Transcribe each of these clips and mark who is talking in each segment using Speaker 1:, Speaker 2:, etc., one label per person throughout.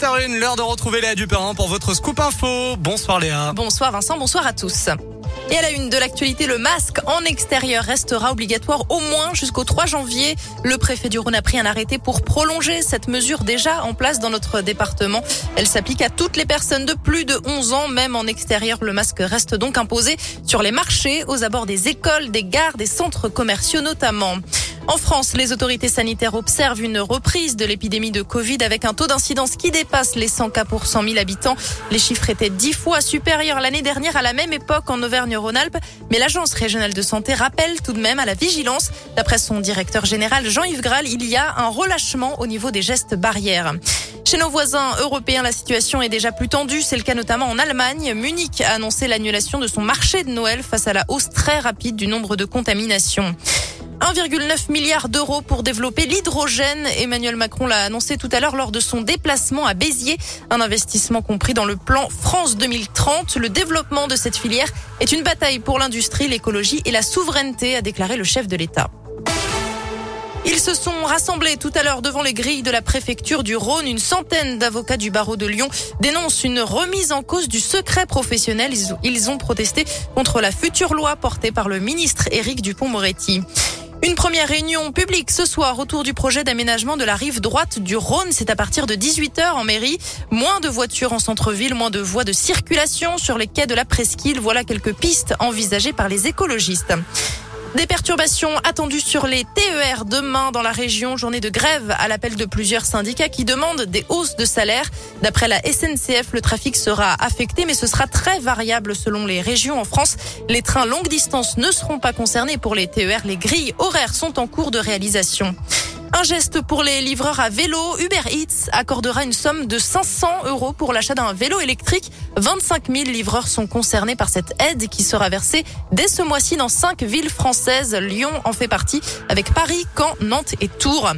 Speaker 1: 17h01, l'heure de retrouver Léa Duperrin pour votre scoop info. Bonsoir Léa.
Speaker 2: Bonsoir Vincent, bonsoir à tous. Et à la une de l'actualité, le masque en extérieur restera obligatoire au moins jusqu'au 3 janvier. Le préfet du Rhône a pris un arrêté pour prolonger cette mesure déjà en place dans notre département. Elle s'applique à toutes les personnes de plus de 11 ans, même en extérieur. Le masque reste donc imposé sur les marchés, aux abords des écoles, des gares, des centres commerciaux notamment. En France, les autorités sanitaires observent une reprise de l'épidémie de Covid avec un taux d'incidence qui dépasse les 100 cas pour 100 000 habitants. Les chiffres étaient dix fois supérieurs l'année dernière à la même époque en Auvergne-Rhône-Alpes. Mais l'Agence régionale de santé rappelle tout de même à la vigilance. D'après son directeur général Jean-Yves Graal, il y a un relâchement au niveau des gestes barrières. Chez nos voisins européens, la situation est déjà plus tendue. C'est le cas notamment en Allemagne. Munich a annoncé l'annulation de son marché de Noël face à la hausse très rapide du nombre de contaminations. 1,9 milliard d'euros pour développer l'hydrogène. Emmanuel Macron l'a annoncé tout à l'heure lors de son déplacement à Béziers. Un investissement compris dans le plan France 2030. Le développement de cette filière est une bataille pour l'industrie, l'écologie et la souveraineté, a déclaré le chef de l'État. Ils se sont rassemblés tout à l'heure devant les grilles de la préfecture du Rhône. Une centaine d'avocats du barreau de Lyon dénoncent une remise en cause du secret professionnel. Ils ont protesté contre la future loi portée par le ministre Éric Dupont-Moretti. Une première réunion publique ce soir autour du projet d'aménagement de la rive droite du Rhône. C'est à partir de 18h en mairie. Moins de voitures en centre-ville, moins de voies de circulation sur les quais de la presqu'île. Voilà quelques pistes envisagées par les écologistes. Des perturbations attendues sur les TER demain dans la région. Journée de grève à l'appel de plusieurs syndicats qui demandent des hausses de salaire. D'après la SNCF, le trafic sera affecté, mais ce sera très variable selon les régions en France. Les trains longue distance ne seront pas concernés pour les TER. Les grilles horaires sont en cours de réalisation. Un geste pour les livreurs à vélo. Uber Eats accordera une somme de 500 euros pour l'achat d'un vélo électrique. 25 000 livreurs sont concernés par cette aide qui sera versée dès ce mois-ci dans cinq villes françaises. Lyon en fait partie avec Paris, Caen, Nantes et Tours.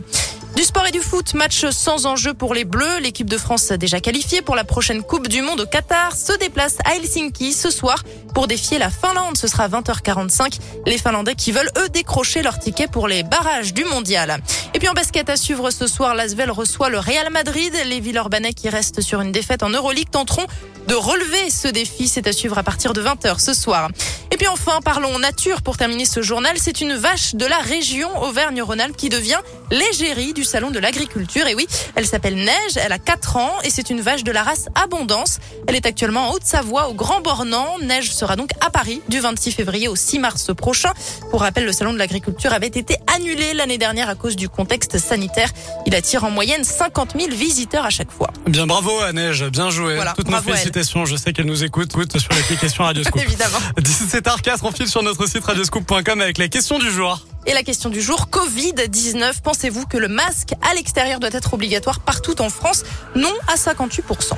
Speaker 2: Du sport et du foot, match sans enjeu pour les Bleus. L'équipe de France déjà qualifiée pour la prochaine Coupe du Monde au Qatar se déplace à Helsinki ce soir pour défier la Finlande. Ce sera 20h45. Les Finlandais qui veulent eux décrocher leur ticket pour les barrages du mondial. Et puis en basket à suivre ce soir, l'Asvel reçoit le Real Madrid. Les Villeurbanais qui restent sur une défaite en Euroleague tenteront de relever ce défi. C'est à suivre à partir de 20h ce soir. Et puis enfin, parlons nature pour terminer ce journal. C'est une vache de la région Auvergne-Rhône-Alpes qui devient l'égérie du salon de l'agriculture. Et oui, elle s'appelle Neige, elle a 4 ans et c'est une vache de la race Abondance. Elle est actuellement en Haute-Savoie au Grand Bornand. Neige sera donc à Paris du 26 février au 6 mars prochain. Pour rappel, le salon de l'agriculture avait été annulé l'année dernière à cause du contexte sanitaire. Il attire en moyenne 50 000 visiteurs à chaque fois.
Speaker 1: Bien bravo à Neige, bien joué. Toutes nos félicitations. Je sais qu'elle nous écoute, écoute sur l'application Radioscoop.
Speaker 2: Évidemment.
Speaker 1: 17h04, on file sur notre site radioscoop.com avec la question du jour.
Speaker 2: Et la question du jour, Covid-19, pensez-vous que le masque à l'extérieur doit être obligatoire partout en France? Non à 58%.